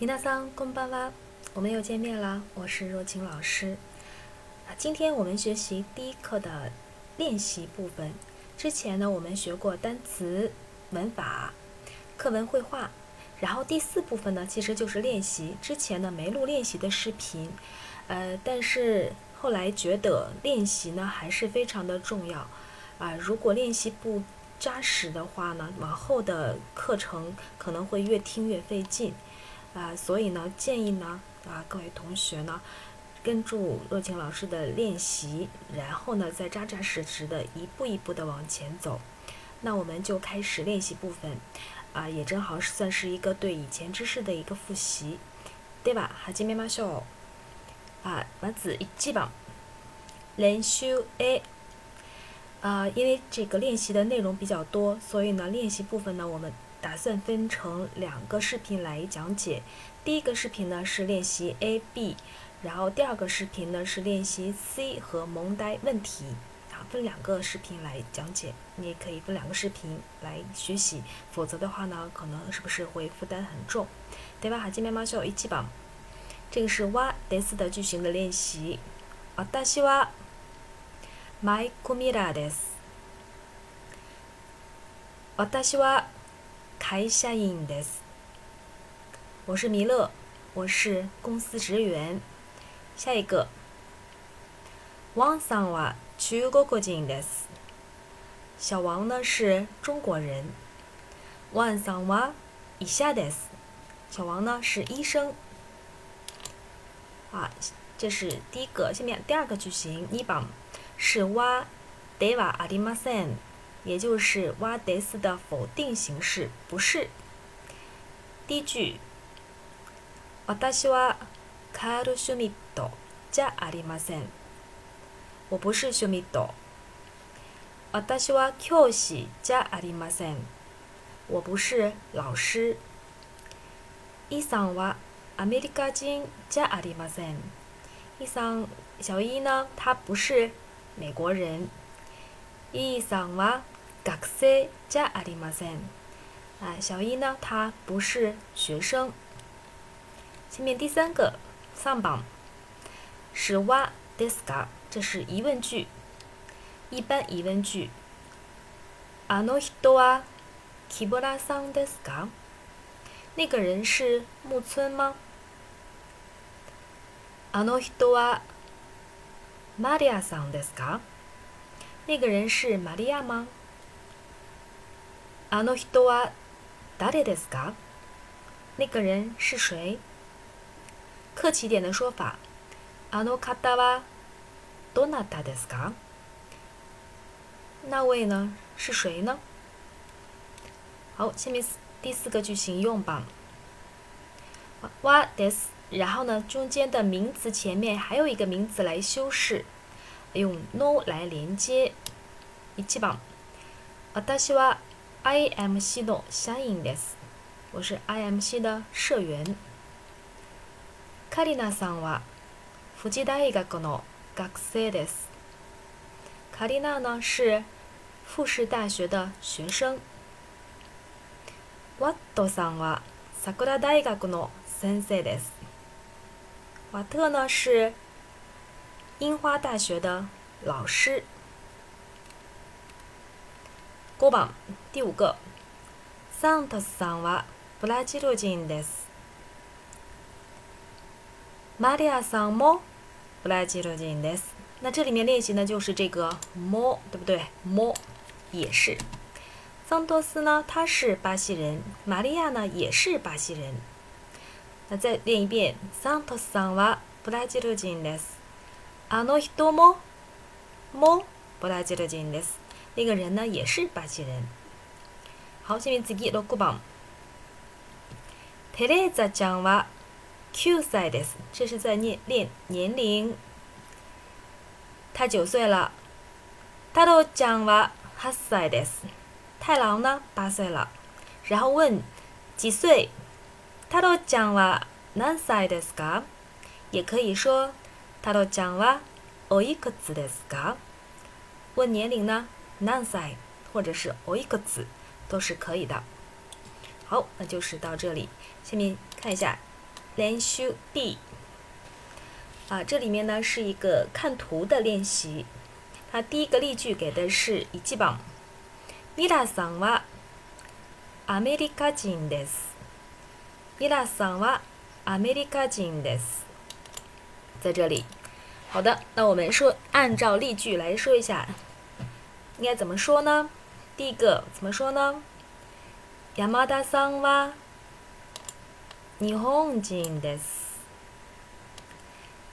伊娜桑こんばんは，我们又见面了，我是若晴老师。啊，今天我们学习第一课的练习部分。之前呢，我们学过单词、文法、课文绘画，然后第四部分呢，其实就是练习。之前呢没录练习的视频，呃，但是后来觉得练习呢还是非常的重要啊。如果练习不扎实的话呢，往后的课程可能会越听越费劲。 啊，所以呢，建议呢，啊，各位同学呢，跟住若晴老师的练习，然后呢，再扎扎实实的一步一步的往前走。那我们就开始练习部分，啊，也正好算是一个对以前知识的一个复習，对吧？始めましょう。啊，まず一番練習 A。啊，因为这个练习的内容比较多，所以呢，练习部分呢，我们。 打算分成两个视频来讲解。第一个视频呢是练习 A、B，然后第二个视频呢是练习 C 和蒙呆问题。啊，分两个视频来讲解。你也可以分两个视频来学习，否则的话呢，可能是不是会负担很重？对吧？哈，今天马上一起吧。这个是哇德斯的句型的练习。私はマイコミラです。 私は开下音です。我是弥勒，我是公司职员。下一个，王さんは中国人です。小王呢是中国人。王さんは医者です。小王呢是医生。啊，这是第一个。下面第二个句型，二番是はではありません。 也就是哇德斯的否定形式，不是。第一句，私はカルシュミットじゃありません。我不是シュミット。私は教師じゃありません。我不是老师。イさんはアメリカ人じゃありません。イさん、小一呢，他不是美国人。 イさんは学生じゃありません。啊，小一呢，他不是学生。下面第三个上榜是哇 deska，这是疑问句，一般疑问句。あの人は木村さんですか？那个人是木村吗？あの人はマリアさんですか？ 那个人是玛利亚吗？あの人は誰ですか？那个人是谁？客气点的说法，あの方はどなたですか？那位呢是谁呢？好，下面第四个句型用吧。わです，然后呢，中间的名词前面还有一个名词来修饰， 用 no 来连接。一番、私は IMC の社員です。我是 IMC 的社员。カリナさんは富士大学の学生です。カリナ呢是富士大学的学生。ワットさんは桜大学の先生です。瓦特呢是樱花大学的老师。五番第五个，サントスさんはブラジル人です。マリアさんもブラジル人です。那这里面练习呢，就是这个も，对不对？も也是。桑托斯呢，他是巴西人；玛利亚呢，也是巴西人。那再练一遍，サントスさんはブラジル人です。 あの人ももブラジル人です。那个人呢也是巴西人。好，下面次六番。テレーザちゃんは九歳です。这是在念练年龄。他九岁了。太郎ちゃんは八歳です。太郎呢？八岁了。然后问几岁？太郎ちゃんは何歳ですか？也可以说太郎ちゃんはおいくつですか？问年龄呢？何歳或者是おいくつ都是可以的。好，那就是到这里。下面看一下 练習 B。啊，这里面呢是一个看图的练习。它第一个例句给的是一番。皆さんはアメリカ人です。皆さんはアメリカ人です。 在这里。好的，那我们说按照例句来说一下，应该怎么说呢？第一个怎么说呢？山田さんは日本人です。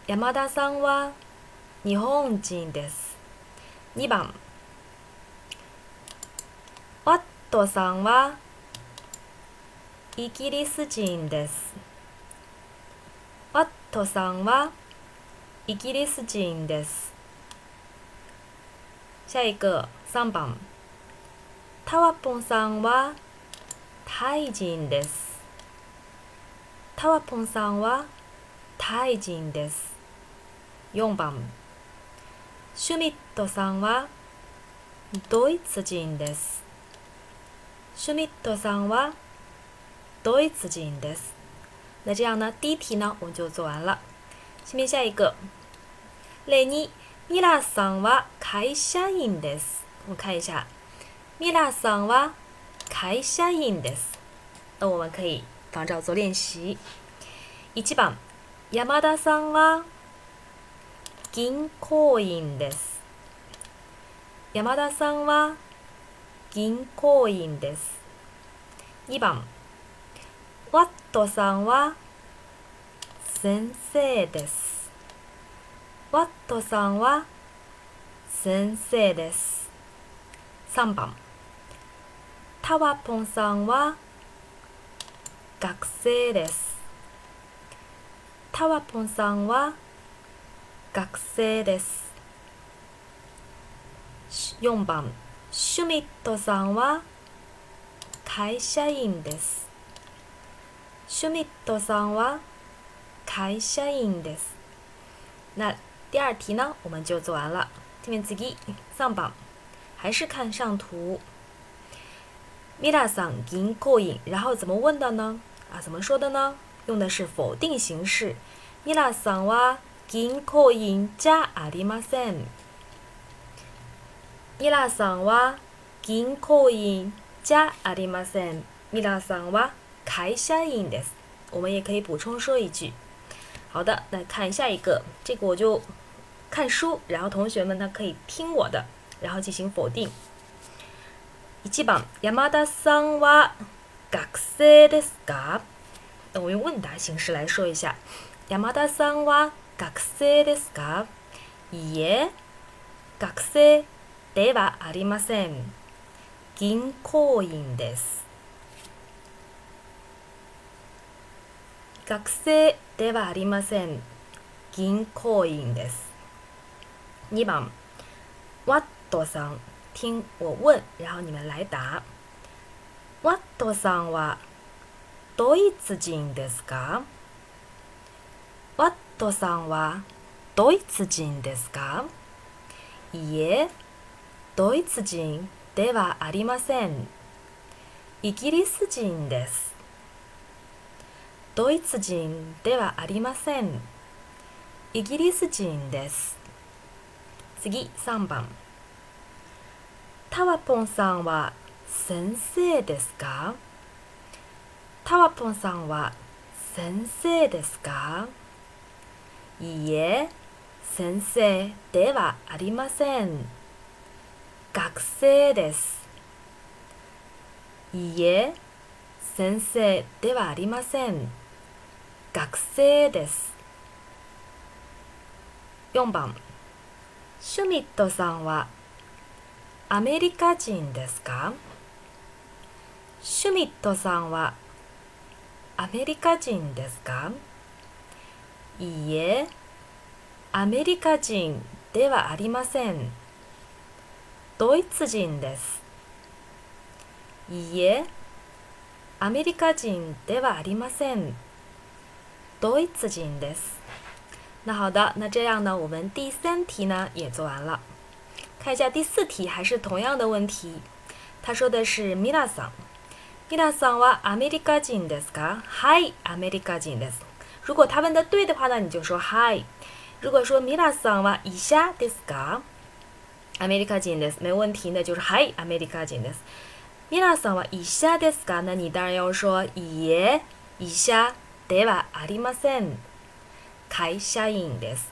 山田さんは日本人です。2番ワットさんはイギリス人です。ワットさんは イギリス人です。下一个3番タワポンさんはタイ人です。タワポンさんはタイ人です。4番シュミットさんはドイツ人です。シュミットさんはドイツ人です。那这样呢，第一题呢我们就做完了。下面下一个。例二、ミラさんは会社員です。我们看一下，ミラさんは会社員です。那我们可以仿照做练习。一番、山田さんは銀行員です。山田さんは銀行員です。二番、ワットさんは先生です。ワットさんは先生です。3番タワポンさんは学生です。タワポンさんは学生です。4番シュミットさんは会社員です。シュミットさんは会社員です。那第二题呢，我们就做完了。下面次上榜，还是看上图。米拉桑银行員，然后怎么问的呢？啊，怎么说的呢？用的是否定形式。米拉桑は銀行員じゃありません。米拉桑は銀行員じゃありません。米拉桑は会社員です。我们也可以补充说一句。 好的，那看下一个，这个我就。看书，然后同学们呢可以听我的，然后进行否定。一番山田さんは学生ですか？那我用问答形式来说一下。山田さんは学生ですか？いいえ、学生ではありません。銀行員です。 学生ではありません。銀行員です。二番，ワットさん，听我问，然后你们来答。ワットさんはドイツ人ですか？ワットさんはドイツ人ですか？いいえ、ドイツ人ではありません。イギリス人です。ドイツ人ではありません。イギリス人です。次3番タワポンさんは先生ですか？タワポンさんは先生ですか？いいえ、先生ではありません。学生です。いいえ、先生ではありません。学生です。4番シュミットさんはアメリカ人ですか？シュミットさんはアメリカ人ですか？いいえ、アメリカ人ではありません。ドイツ人です。いいえ、アメリカ人ではありません。ドイツ人です。那好的，那这样呢，我们第三题呢也做完了。看一下第四题，还是同样的问题。他说的是皆さん。皆さんはアメリカ人ですか？はい、アメリカ人です。 如果他问的对的话呢，你就说 Hi。如果说米拉桑哇以下ですか？アメリカ人です，没问题，那就是 Hi，アメリカ人です。米拉桑は以下ですか？那你当然要说いいえ、以下 ではありません。会社員です。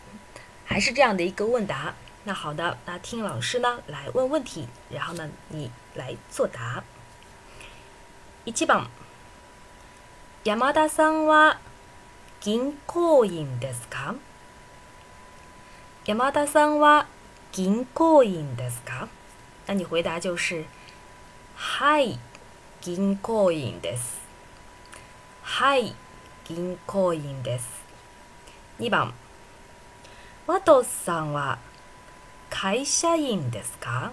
还是这样的一个问答。那好的，那听老师呢来问问题，然后呢你来作答。一番。山田さんは銀行員ですか山田さんは銀行員ですか那你回答就是はい、銀行員です。はい、銀行員です。2番ワトさんは会社員ですか？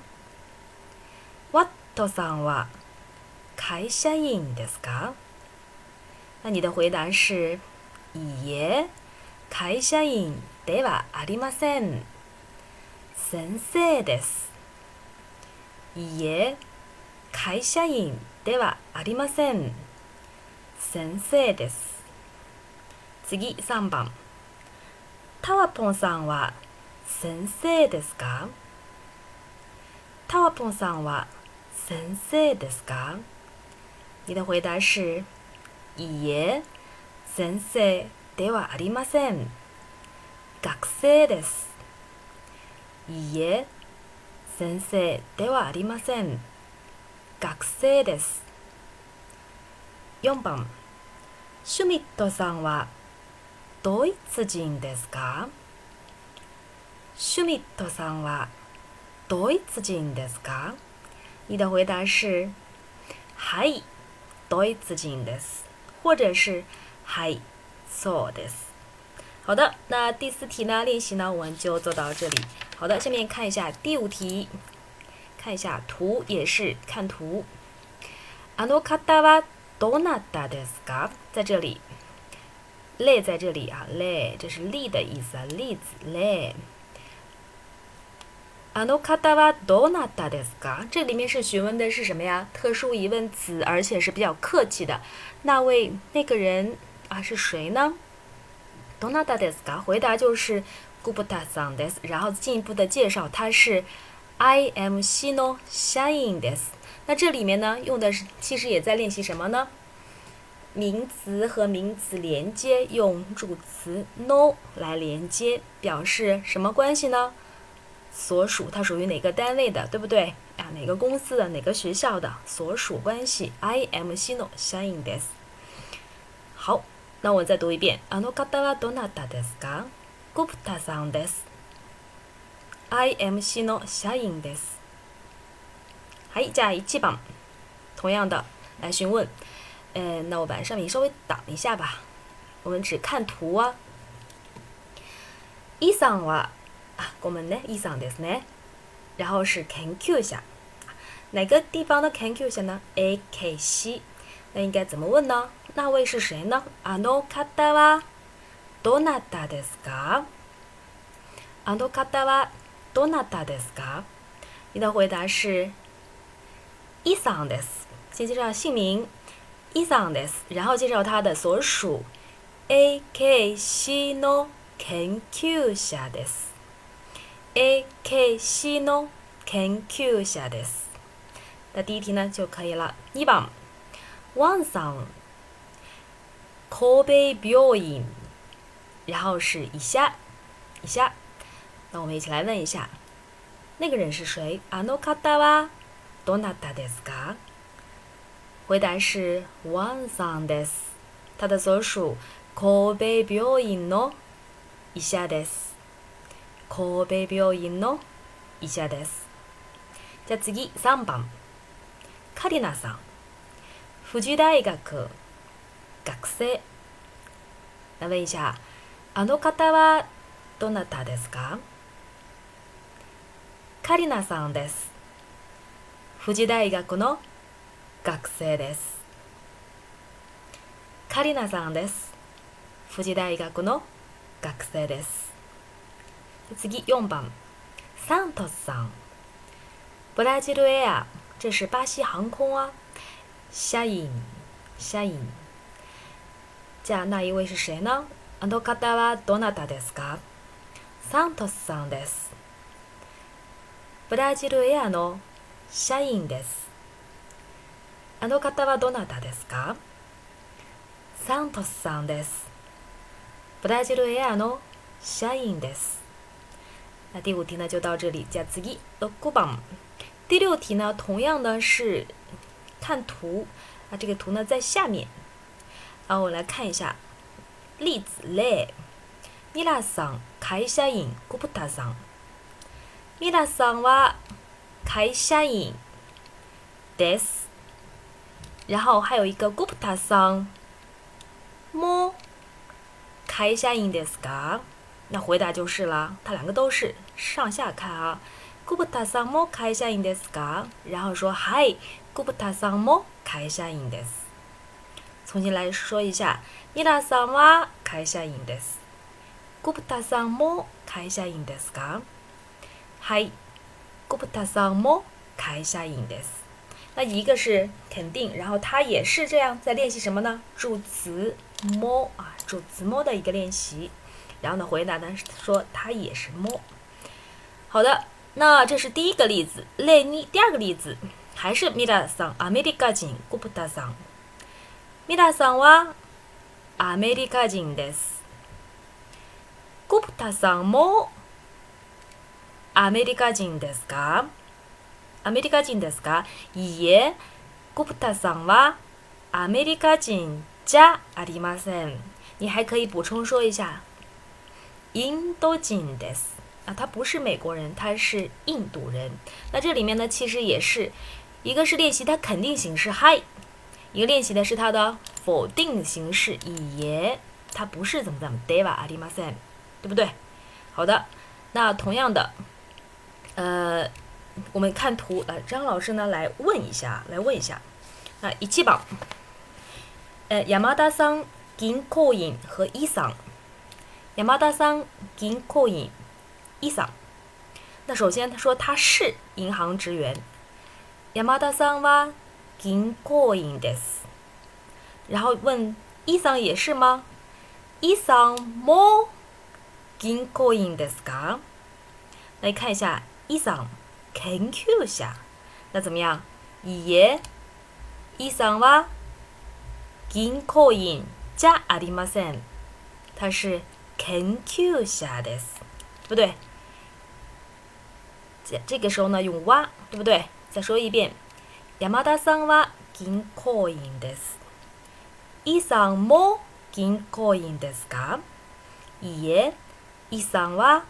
ワットさんは会社員ですか？那你的回答是いいえ、会社員ではありません。先生です。いいえ、会社員ではありません。先生です。次、3番。タワポンさんは先生ですか？タワポンさんは先生ですか？你的回答是いいえ、先生ではありません。学生です。いいえ、先生ではありません。学生です。4番、シュミットさんはドイツ人ですか？シュミットさんはドイツ人ですか？你的回答是はい、ドイツ人です。或者是はい、そうです。好的，那第四题呢？练习呢，我们就做到这里。好的，下面看一下第五题，看一下图，也是看图。あの方はどなたですか？在这里，例在这里啊，例这是例的意思啊，例子例。あの方はどなたですか？这里面是询问的是什么呀？特殊疑问词，而且是比较客气的。那位那个人啊是谁呢？どなたですか？回答就是古布タさんです。然后进一步的介绍，他是 IMC の社員です。那这里面呢，用的是其实也在练习什么呢？ 名词和名词连接，用助词 no 来连接，表示什么关系呢？所属，它属于哪个单位的，对不对？啊，哪个公司的，哪个学校的？所属关系，IMC の社員です。好。那我再读一遍。あの方はどなたですか？コプタさんです。IMC の社員です。はい、じゃあ一番，同样的来询问。 嗯，那我把上面稍微挡一下吧。我们只看图啊。イさんは啊，我们呢イさんですね。然后是研究者，哪个地方的研究者呢？A K C。那应该怎么问呢？那位是谁呢？あの方はどなたですか？あの方はどなたですか？你的回答是イさんです。先介绍姓名 イさんです，然后介绍他的所属 AKC の研究者です。AKC の研究者です。那第一题呢就可以了。2番。ワンさん、神戸病院，然后是以下，以下。那我们一起来问一下，那个人是谁？あの方はどなたですか？ 回答是ワンさんです。他的所属神戸病院の医者です。神戸病院の医者です。じゃあ次3番、カリナさん。富士大学学生那问一下あの方はどなたですか？カリナさんです富士大学の学生です。カリナさんです。富士大学の学生です。次4番。サントスさん。ブラジルエア。这是巴西航空啊。夏颖，夏颖，这样那一位是谁呢？あの方はどなたですか？サントスさんです。ブラジルエアの社員です。あの方はどなたですか？サントスさんです。ブラジルエアの社員です。那第五题呢就到这里。じゃ次6番。第六题呢，同样呢是看图啊，这个图呢在下面。然后我来看一下例子例。皆さん会社員コプタさん。皆さんは会社員です。然后还有一个コプタさんも开下音ですか？那回答就是了，它两个都是上下看啊。古布塔桑も开下音ですか？然后说嗨，古布塔桑も开下音です。重新来说一下，皆さんは开下音です。古布塔桑も开下音ですか？嗨，古布塔桑も开下音です。那一个是肯定，然后它也是这样在练习什么呢？助词么啊，助词么的一个练习。然后呢，回答呢说它也是么。好的，那这是第一个例子。例二，第二个例子还是米拉桑アメリカ人古普タさん。米拉桑はアメリカ人です。古普タさんもアメリカ人ですか？ アメリカ人ですかいいえ、古普タさんはアメリカ人じゃありません。你还可以补充说一下，印度人です。啊，他不是美国人，他是印度人。那这里面呢，其实也是一个是练习它肯定形式 hi，一个练习的是它的否定形式いいえ。它不是怎么怎么ではありません，对不对？好的，那同样的，呃。 我们看图，呃，张老师呢来问一下，来问一下，啊，一七榜，呃，山田桑銀行員和伊桑，山田桑銀行員伊桑。那首先他说他是银行职員，山田桑は銀行員です。然后问伊桑也是吗？伊桑も銀行員ですか？来看一下伊桑。 研究者，那怎么样？いいえ、イさんは銀行員じゃありません。他是研究者です，对不对？这这个时候呢，用は，对不对？再说一遍，山田さんは銀行員です。イさんも銀行員ですか？いいえ、イさんは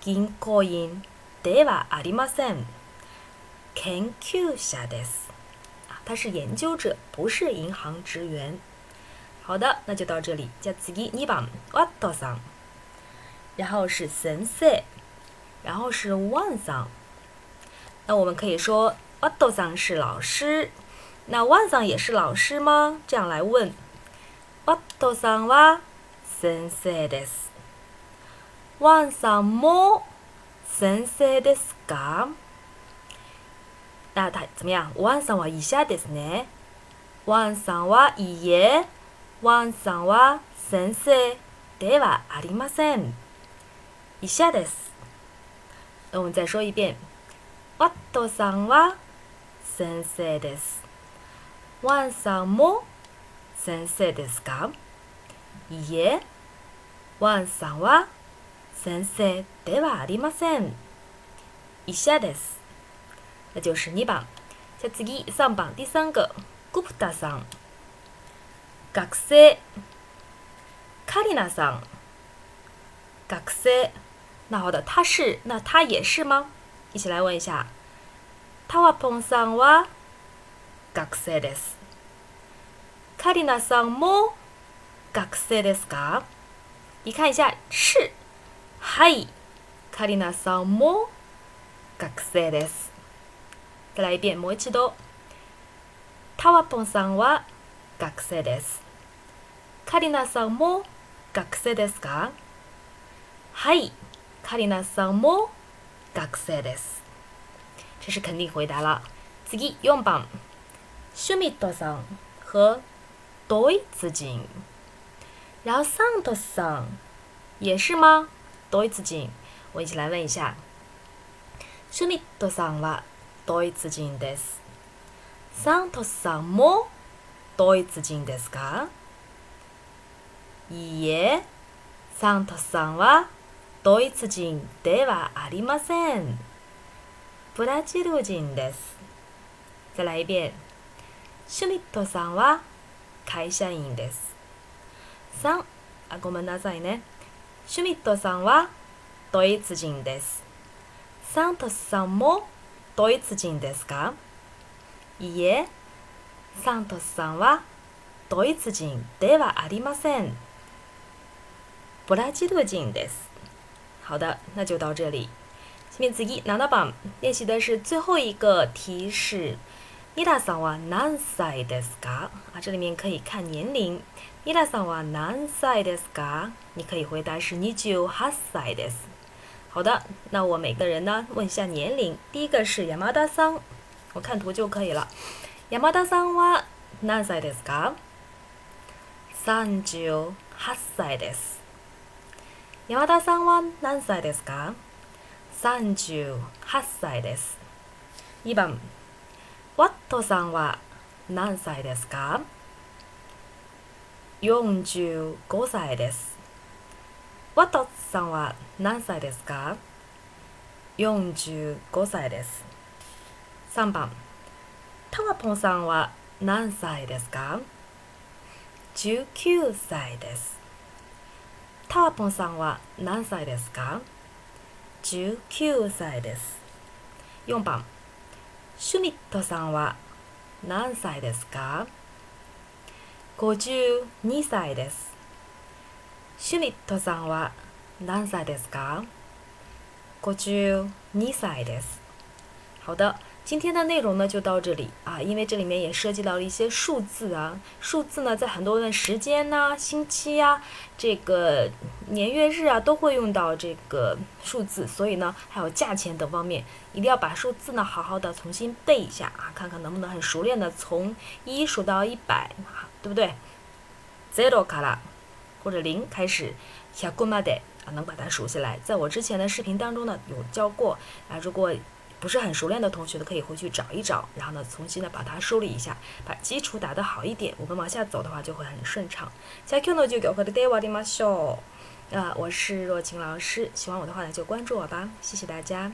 銀行員。ではありません。研究者です。啊，他是研究者，不是银行职员。好的，那就到这里。じゃ次2番、ワットさん。然后是先生，然后是ワンさん。那我们可以说ワットさん是老师，那ワンさん也是老师吗？这样来问。ワットさんは先生です。ワンさんも 先生ですか？那他怎么样？ワンさんは医者ですね。ワンさんはいいえ。ワンさんは先生ではありません。以下です。那我们再说一遍。ワットさんは先生です。ワンさんも先生ですか？いいえ。ワンさんは先生ではありません。以下です。那就是2番。じゃ次3番第三个グプタさん。学生。カリナさん。学生。那好的，他是，那他也是吗？一起来问一下。タワポンさんは学生です。カリナさんも学生ですか？你看一下是。はい、カリナさんも学生です。再来一遍、もう一度。タワポンさんは学生です。カリナさんも学生ですか？はい、カリナさんも学生です。这是肯定回答了。次、4番。シュミットさん和ドイツ人。然后サントさん也是吗？ドイツ人，我一起来问一下。シュミットさんはドイツ人。です。サントスさんもドイツ人。ですかいいえ、サントスさんはドイツ人。ではありません。ブラジル人。です。再来一遍。シュミットさんは会社員です。三、あ、ごめんなさいね。シュミットさんはドイツ人です。サントスさんもドイツ人ですか？いいえ、サントスさんはドイツ人ではありません。ブラジル人です。好的，那就到这里。下面次7番练习的是最后一个提示。伊达桑は何歳ですか？啊，这里面可以看年龄。伊达桑は何歳ですか？你可以回答是二十八歳です。好的，那我每个人呢问一下年龄。第一个是山田桑，我看图就可以了。山田桑は何歳ですか？三十八歳です。山田さんは何歳ですか？三十八歳です。2番ワットさんは何歳ですか？?45 歳です。ワットさんは何歳ですか ?45 歳です。3番タワポンさんは何歳ですか ?19 歳です。タワポンさんは何歳ですか ?19 歳です。4番シュミットさんは何歳ですか？?52 歳です。シュミットさんは何歳ですか ?52 歳です。好的。今天的内容呢就到这里啊，因为这里面也涉及到了一些数字啊，数字呢在很多的时间呐、星期呀、这个年月日啊都会用到这个数字，所以呢还有价钱等方面，一定要把数字呢好好的重新背一下啊，看看能不能很熟练的从一数到一百， 对不对？zero 卡拉或者零开始，下过嘛的啊，能把它数下来。在我之前的视频当中呢有教过啊，如果。不是很熟练的同学呢，可以回去找一找，然后呢，重新的把它梳理一下，把基础打得好一点，我们往下走的话就会很顺畅。下 Q 呢就给我的 day 瓦迪马秀，啊，我是若晴老师，喜欢我的话呢就关注我吧，谢谢大家。